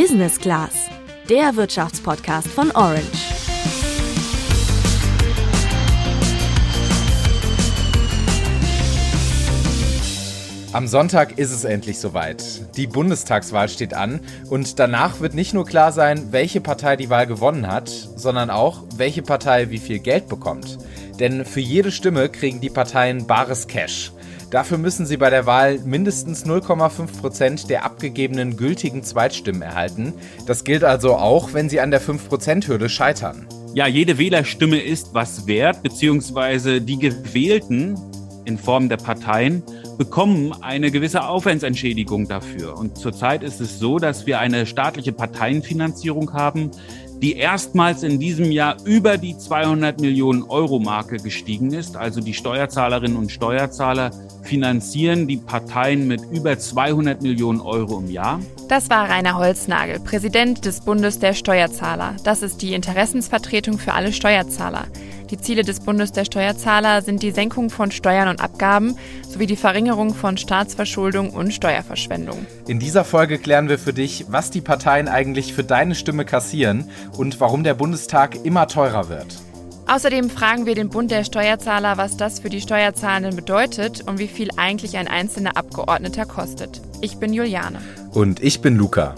Business Class, der Wirtschaftspodcast von Orange. Am Sonntag ist es endlich soweit. Die Bundestagswahl steht an und danach wird nicht nur klar sein, welche Partei die Wahl gewonnen hat, sondern auch, welche Partei wie viel Geld bekommt. Denn für jede Stimme kriegen die Parteien bares Cash. Dafür müssen sie bei der Wahl mindestens 0,5 Prozent der abgegebenen gültigen Zweitstimmen erhalten. Das gilt also auch, wenn sie an der 5-Prozent-Hürde scheitern. Ja, jede Wählerstimme ist was wert, beziehungsweise die Gewählten in Form der Parteien bekommen eine gewisse Aufwandsentschädigung dafür. Und zurzeit ist es so, dass wir eine staatliche Parteienfinanzierung haben, die erstmals in diesem Jahr über die 200 Millionen Euro Marke gestiegen ist. Also die Steuerzahlerinnen und Steuerzahler finanzieren die Parteien mit über 200 Millionen Euro im Jahr. Das war Rainer Holznagel, Präsident des Bundes der Steuerzahler. Das ist die Interessensvertretung für alle Steuerzahler. Die Ziele des Bundes der Steuerzahler sind die Senkung von Steuern und Abgaben sowie die Verringerung von Staatsverschuldung und Steuerverschwendung. In dieser Folge klären wir für dich, was die Parteien eigentlich für deine Stimme kassieren und warum der Bundestag immer teurer wird. Außerdem fragen wir den Bund der Steuerzahler, was das für die Steuerzahlenden bedeutet und wie viel eigentlich ein einzelner Abgeordneter kostet. Ich bin Juliane. Und ich bin Luca.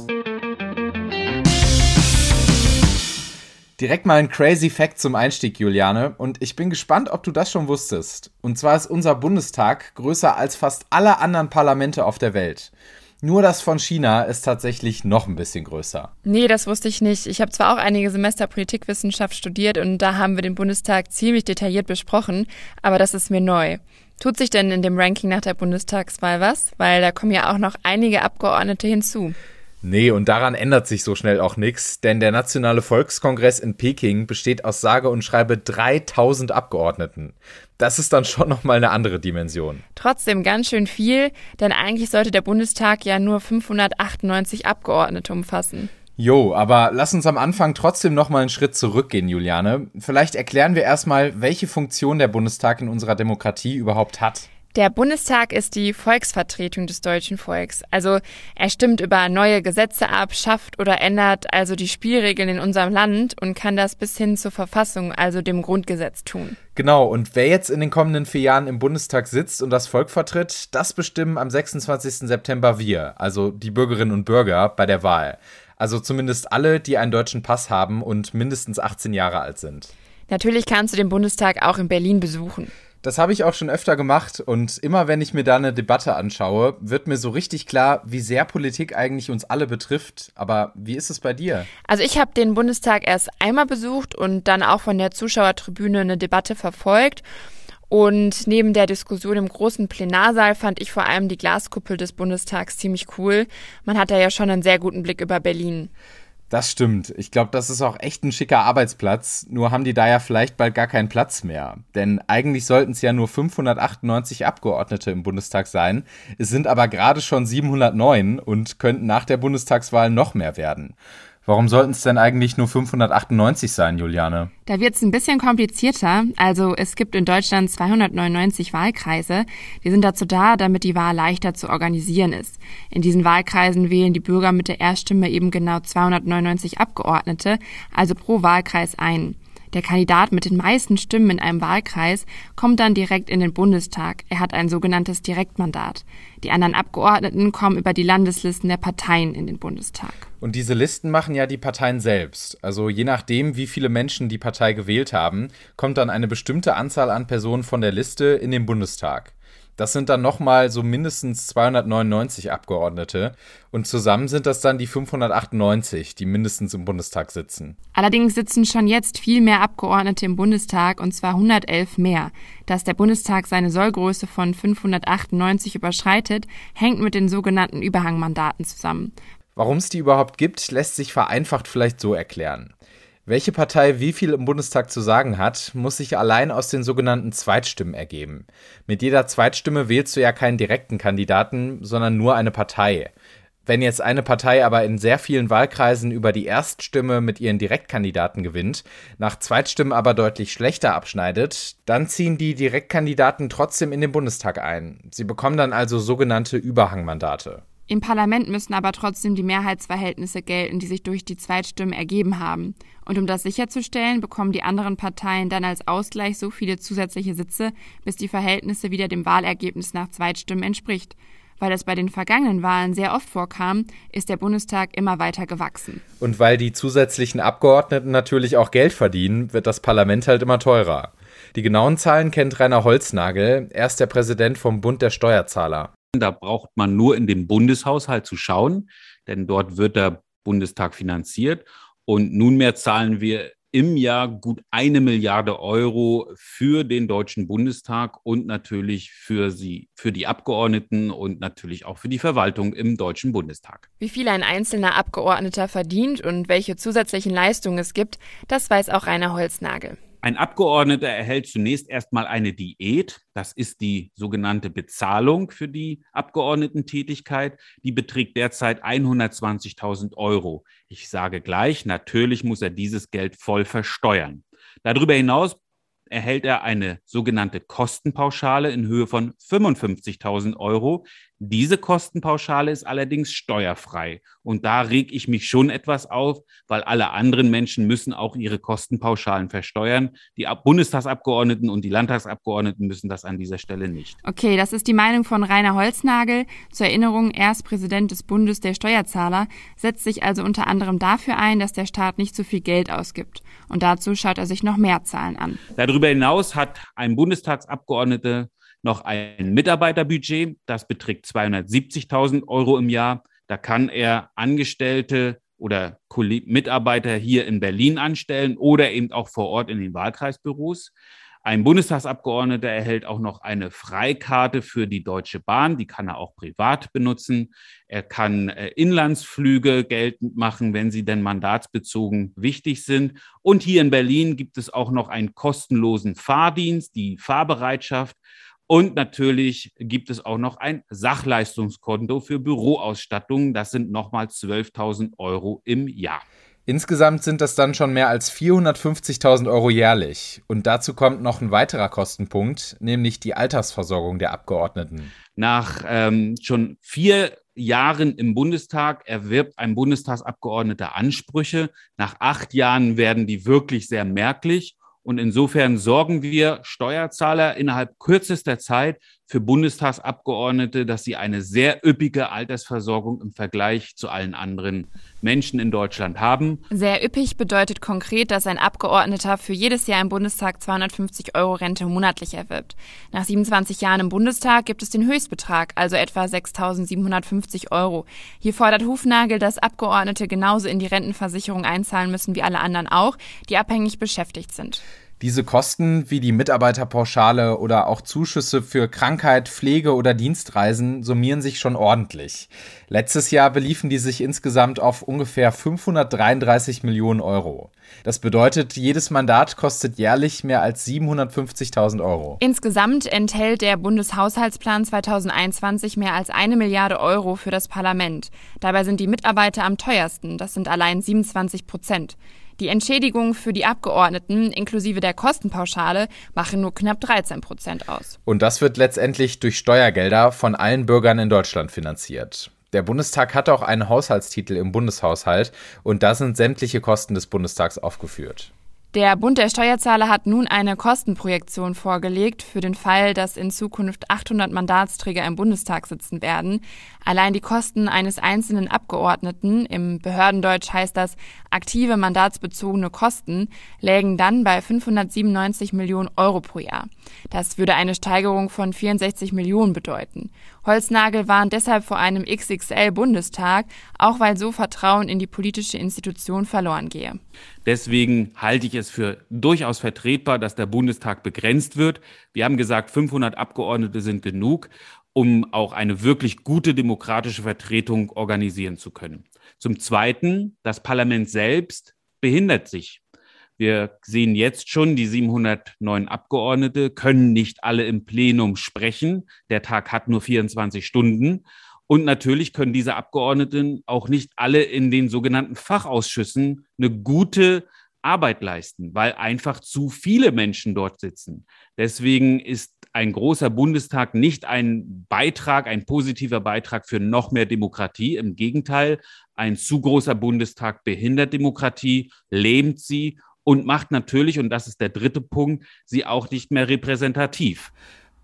Direkt mal ein crazy Fact zum Einstieg, Juliane. Und ich bin gespannt, ob du das schon wusstest. Und zwar ist unser Bundestag größer als fast alle anderen Parlamente auf der Welt. Nur das von China ist tatsächlich noch ein bisschen größer. Nee, das wusste ich nicht. Ich habe zwar auch einige Semester Politikwissenschaft studiert und da haben wir den Bundestag ziemlich detailliert besprochen, aber das ist mir neu. Tut sich denn in dem Ranking nach der Bundestagswahl was? Weil da kommen ja auch noch einige Abgeordnete hinzu. Nee, und daran ändert sich so schnell auch nichts, denn der Nationale Volkskongress in Peking besteht aus sage und schreibe 3000 Abgeordneten. Das ist dann schon nochmal eine andere Dimension. Trotzdem ganz schön viel, denn eigentlich sollte der Bundestag ja nur 598 Abgeordnete umfassen. Jo, aber lass uns am Anfang trotzdem nochmal einen Schritt zurückgehen, Juliane. Vielleicht erklären wir erstmal, welche Funktion der Bundestag in unserer Demokratie überhaupt hat. Der Bundestag ist die Volksvertretung des deutschen Volks. Also er stimmt über neue Gesetze ab, schafft oder ändert also die Spielregeln in unserem Land und kann das bis hin zur Verfassung, also dem Grundgesetz tun. Genau, und wer jetzt in den kommenden vier Jahren im Bundestag sitzt und das Volk vertritt, das bestimmen am 26. September wir, also die Bürgerinnen und Bürger, bei der Wahl. Also zumindest alle, die einen deutschen Pass haben und mindestens 18 Jahre alt sind. Natürlich kannst du den Bundestag auch in Berlin besuchen. Das habe ich auch schon öfter gemacht und immer wenn ich mir da eine Debatte anschaue, wird mir so richtig klar, wie sehr Politik eigentlich uns alle betrifft. Aber wie ist es bei dir? Also ich habe den Bundestag erst einmal besucht und dann auch von der Zuschauertribüne eine Debatte verfolgt. Und neben der Diskussion im großen Plenarsaal fand ich vor allem die Glaskuppel des Bundestags ziemlich cool. Man hat da ja schon einen sehr guten Blick über Berlin. Das stimmt. Ich glaube, das ist auch echt ein schicker Arbeitsplatz. Nur haben die da ja vielleicht bald gar keinen Platz mehr. Denn eigentlich sollten es ja nur 598 Abgeordnete im Bundestag sein. Es sind aber gerade schon 709 und könnten nach der Bundestagswahl noch mehr werden. Warum sollten es denn eigentlich nur 598 sein, Juliane? Da wird es ein bisschen komplizierter. Also es gibt in Deutschland 299 Wahlkreise. Die sind dazu da, damit die Wahl leichter zu organisieren ist. In diesen Wahlkreisen wählen die Bürger mit der Erststimme eben genau 299 Abgeordnete, also pro Wahlkreis ein. Der Kandidat mit den meisten Stimmen in einem Wahlkreis kommt dann direkt in den Bundestag. Er hat ein sogenanntes Direktmandat. Die anderen Abgeordneten kommen über die Landeslisten der Parteien in den Bundestag. Und diese Listen machen ja die Parteien selbst. Also je nachdem, wie viele Menschen die Partei gewählt haben, kommt dann eine bestimmte Anzahl an Personen von der Liste in den Bundestag. Das sind dann nochmal so mindestens 299 Abgeordnete. Und zusammen sind das dann die 598, die mindestens im Bundestag sitzen. Allerdings sitzen schon jetzt viel mehr Abgeordnete im Bundestag, und zwar 111 mehr. Dass der Bundestag seine Sollgröße von 598 überschreitet, hängt mit den sogenannten Überhangmandaten zusammen. Warum es die überhaupt gibt, lässt sich vereinfacht vielleicht so erklären. Welche Partei wie viel im Bundestag zu sagen hat, muss sich allein aus den sogenannten Zweitstimmen ergeben. Mit jeder Zweitstimme wählst du ja keinen direkten Kandidaten, sondern nur eine Partei. Wenn jetzt eine Partei aber in sehr vielen Wahlkreisen über die Erststimme mit ihren Direktkandidaten gewinnt, nach Zweitstimmen aber deutlich schlechter abschneidet, dann ziehen die Direktkandidaten trotzdem in den Bundestag ein. Sie bekommen dann also sogenannte Überhangmandate. Im Parlament müssen aber trotzdem die Mehrheitsverhältnisse gelten, die sich durch die Zweitstimmen ergeben haben. Und um das sicherzustellen, bekommen die anderen Parteien dann als Ausgleich so viele zusätzliche Sitze, bis die Verhältnisse wieder dem Wahlergebnis nach Zweitstimmen entspricht. Weil es bei den vergangenen Wahlen sehr oft vorkam, ist der Bundestag immer weiter gewachsen. Und weil die zusätzlichen Abgeordneten natürlich auch Geld verdienen, wird das Parlament halt immer teurer. Die genauen Zahlen kennt Rainer Holznagel. Er ist der Präsident vom Bund der Steuerzahler. Da braucht man nur in den Bundeshaushalt zu schauen, denn dort wird der Bundestag finanziert. Und nunmehr zahlen wir im Jahr gut eine Milliarde Euro für den Deutschen Bundestag und natürlich für sie, für die Abgeordneten und natürlich auch für die Verwaltung im Deutschen Bundestag. Wie viel ein einzelner Abgeordneter verdient und welche zusätzlichen Leistungen es gibt, das weiß auch Rainer Holznagel. Ein Abgeordneter erhält zunächst erstmal eine Diät. Das ist die sogenannte Bezahlung für die Abgeordnetentätigkeit. Die beträgt derzeit 120.000 Euro. Ich sage gleich, natürlich muss er dieses Geld voll versteuern. Darüber hinaus erhält er eine sogenannte Kostenpauschale in Höhe von 55.000 Euro. Diese Kostenpauschale ist allerdings steuerfrei. Und da reg ich mich schon etwas auf, weil alle anderen Menschen müssen auch ihre Kostenpauschalen versteuern. Die Bundestagsabgeordneten und die Landtagsabgeordneten müssen das an dieser Stelle nicht. Okay, das ist die Meinung von Rainer Holznagel. Zur Erinnerung, er ist Präsident des Bundes der Steuerzahler, setzt sich also unter anderem dafür ein, dass der Staat nicht zu viel Geld ausgibt. Und dazu schaut er sich noch mehr Zahlen an. Darüber hinaus hat ein Bundestagsabgeordneter noch ein Mitarbeiterbudget, das beträgt 270.000 Euro im Jahr. Da kann er Angestellte oder Mitarbeiter hier in Berlin anstellen oder eben auch vor Ort in den Wahlkreisbüros. Ein Bundestagsabgeordneter erhält auch noch eine Freikarte für die Deutsche Bahn. Die kann er auch privat benutzen. Er kann äh, Inlandsflüge geltend machen, wenn sie denn mandatsbezogen wichtig sind. Und hier in Berlin gibt es auch noch einen kostenlosen Fahrdienst, die Fahrbereitschaft. Und natürlich gibt es auch noch ein Sachleistungskonto für Büroausstattung. Das sind nochmal 12.000 Euro im Jahr. Insgesamt sind das dann schon mehr als 450.000 Euro jährlich. Und dazu kommt noch ein weiterer Kostenpunkt, nämlich die Altersversorgung der Abgeordneten. Nach ähm, schon vier Jahren im Bundestag erwirbt ein Bundestagsabgeordneter Ansprüche. Nach acht Jahren werden die wirklich sehr merklich. Und insofern sorgen wir Steuerzahler innerhalb kürzester Zeit für Bundestagsabgeordnete, dass sie eine sehr üppige Altersversorgung im Vergleich zu allen anderen Menschen in Deutschland haben. Sehr üppig bedeutet konkret, dass ein Abgeordneter für jedes Jahr im Bundestag 250 Euro Rente monatlich erwirbt. Nach 27 Jahren im Bundestag gibt es den Höchstbetrag, also etwa 6.750 Euro. Hier fordert Hufnagel, dass Abgeordnete genauso in die Rentenversicherung einzahlen müssen wie alle anderen auch, die abhängig beschäftigt sind. Diese Kosten wie die Mitarbeiterpauschale oder auch Zuschüsse für Krankheit, Pflege oder Dienstreisen summieren sich schon ordentlich. Letztes Jahr beliefen die sich insgesamt auf ungefähr 533 Millionen Euro. Das bedeutet, jedes Mandat kostet jährlich mehr als 750.000 Euro. Insgesamt enthält der Bundeshaushaltsplan 2021 mehr als eine Milliarde Euro für das Parlament. Dabei sind die Mitarbeiter am teuersten, das sind allein 27 Prozent. Die Entschädigungen für die Abgeordneten inklusive der Kostenpauschale machen nur knapp 13 Prozent aus. Und das wird letztendlich durch Steuergelder von allen Bürgern in Deutschland finanziert. Der Bundestag hat auch einen Haushaltstitel im Bundeshaushalt und da sind sämtliche Kosten des Bundestags aufgeführt. Der Bund der Steuerzahler hat nun eine Kostenprojektion vorgelegt für den Fall, dass in Zukunft 800 Mandatsträger im Bundestag sitzen werden. Allein die Kosten eines einzelnen Abgeordneten, im Behördendeutsch heißt das aktive mandatsbezogene Kosten, lägen dann bei 597 Millionen Euro pro Jahr. Das würde eine Steigerung von 64 Millionen bedeuten. Holznagel warnt deshalb vor einem XXL-Bundestag, auch weil so Vertrauen in die politische Institution verloren gehe. Deswegen halte ich es für durchaus vertretbar, dass der Bundestag begrenzt wird. Wir haben gesagt, 500 Abgeordnete sind genug, um auch eine wirklich gute demokratische Vertretung organisieren zu können. Zum Zweiten, das Parlament selbst behindert sich. Wir sehen jetzt schon, die 709 Abgeordnete können nicht alle im Plenum sprechen. Der Tag hat nur 24 Stunden. Und natürlich können diese Abgeordneten auch nicht alle in den sogenannten Fachausschüssen eine gute Arbeit leisten, weil einfach zu viele Menschen dort sitzen. Deswegen ist ein großer Bundestag nicht ein Beitrag, ein positiver Beitrag für noch mehr Demokratie. Im Gegenteil, ein zu großer Bundestag behindert Demokratie, lähmt sie und macht natürlich, und das ist der dritte Punkt, sie auch nicht mehr repräsentativ.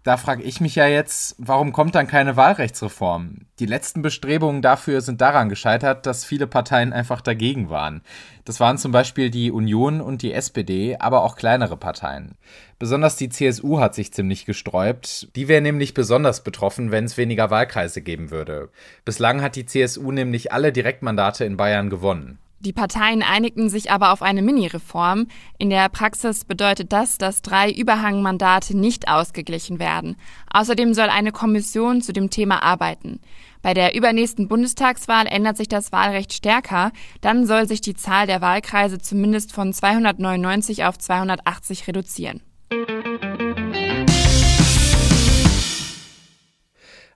Da frage ich mich ja jetzt, warum kommt dann keine Wahlrechtsreform? Die letzten Bestrebungen dafür sind daran gescheitert, dass viele Parteien einfach dagegen waren. Das waren zum Beispiel die Union und die SPD, aber auch kleinere Parteien. Besonders die CSU hat sich ziemlich gesträubt. Die wäre nämlich besonders betroffen, wenn es weniger Wahlkreise geben würde. Bislang hat die CSU nämlich alle Direktmandate in Bayern gewonnen. Die Parteien einigten sich aber auf eine Mini-Reform. In der Praxis bedeutet das, dass drei Überhangmandate nicht ausgeglichen werden. Außerdem soll eine Kommission zu dem Thema arbeiten. Bei der übernächsten Bundestagswahl ändert sich das Wahlrecht stärker. Dann soll sich die Zahl der Wahlkreise zumindest von 299 auf 280 reduzieren.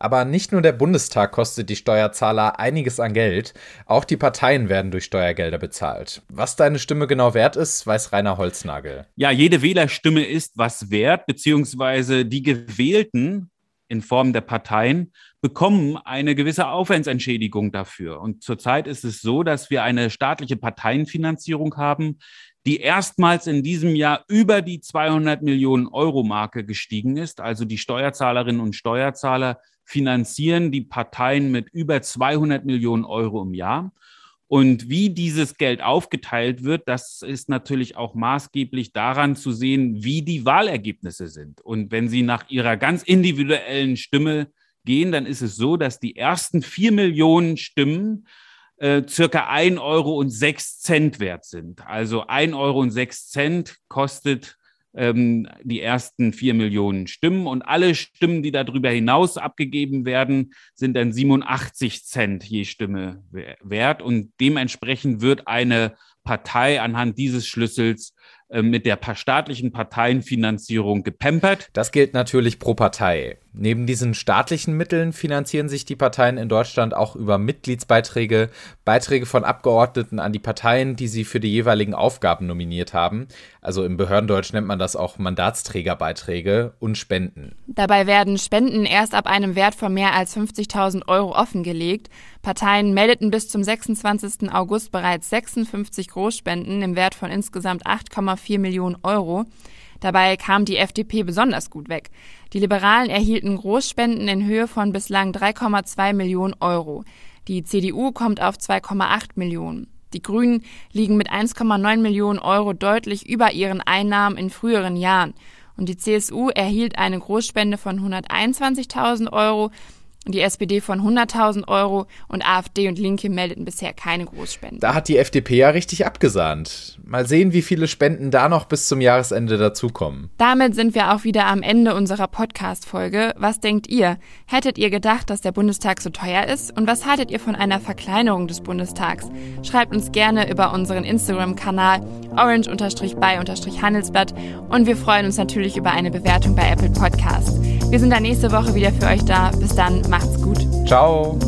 Aber nicht nur der Bundestag kostet die Steuerzahler einiges an Geld, auch die Parteien werden durch Steuergelder bezahlt. Was deine Stimme genau wert ist, weiß Rainer Holznagel. Ja, jede Wählerstimme ist was wert, beziehungsweise die Gewählten in Form der Parteien bekommen eine gewisse Aufwandsentschädigung dafür. Und zurzeit ist es so, dass wir eine staatliche Parteienfinanzierung haben, die erstmals in diesem Jahr über die 200 Millionen Euro Marke gestiegen ist. Also die Steuerzahlerinnen und Steuerzahler finanzieren die Parteien mit über 200 Millionen Euro im Jahr. Und wie dieses Geld aufgeteilt wird, das ist natürlich auch maßgeblich daran zu sehen, wie die Wahlergebnisse sind. Und wenn Sie nach Ihrer ganz individuellen Stimme gehen, dann ist es so, dass die ersten vier Millionen Stimmen äh, circa 1 Euro und 6 Cent wert sind. Also 1 Euro und 6 Cent kostet ähm, die ersten vier Millionen Stimmen und alle Stimmen, die darüber hinaus abgegeben werden, sind dann 87 Cent je Stimme wert und dementsprechend wird eine Partei anhand dieses Schlüssels äh, mit der staatlichen Parteienfinanzierung gepempert. Das gilt natürlich pro Partei. Neben diesen staatlichen Mitteln finanzieren sich die Parteien in Deutschland auch über Mitgliedsbeiträge, Beiträge von Abgeordneten an die Parteien, die sie für die jeweiligen Aufgaben nominiert haben. Also im Behördendeutsch nennt man das auch Mandatsträgerbeiträge und Spenden. Dabei werden Spenden erst ab einem Wert von mehr als 50.000 Euro offengelegt. Parteien meldeten bis zum 26. August bereits 56 Großspenden im Wert von insgesamt 8,4 Millionen Euro. Dabei kam die FDP besonders gut weg. Die Liberalen erhielten Großspenden in Höhe von bislang 3,2 Millionen Euro. Die CDU kommt auf 2,8 Millionen. Die Grünen liegen mit 1,9 Millionen Euro deutlich über ihren Einnahmen in früheren Jahren. Und die CSU erhielt eine Großspende von 121.000 Euro, die SPD von 100.000 Euro und AfD und Linke meldeten bisher keine Großspenden. Da hat die FDP ja richtig abgesahnt. Mal sehen, wie viele Spenden da noch bis zum Jahresende dazukommen. Damit sind wir auch wieder am Ende unserer Podcast-Folge. Was denkt ihr? Hättet ihr gedacht, dass der Bundestag so teuer ist? Und was haltet ihr von einer Verkleinerung des Bundestags? Schreibt uns gerne über unseren Instagram-Kanal orange-by-handelsblatt und wir freuen uns natürlich über eine Bewertung bei Apple Podcasts. Wir sind dann nächste Woche wieder für euch da. Bis dann, macht's gut. Ciao.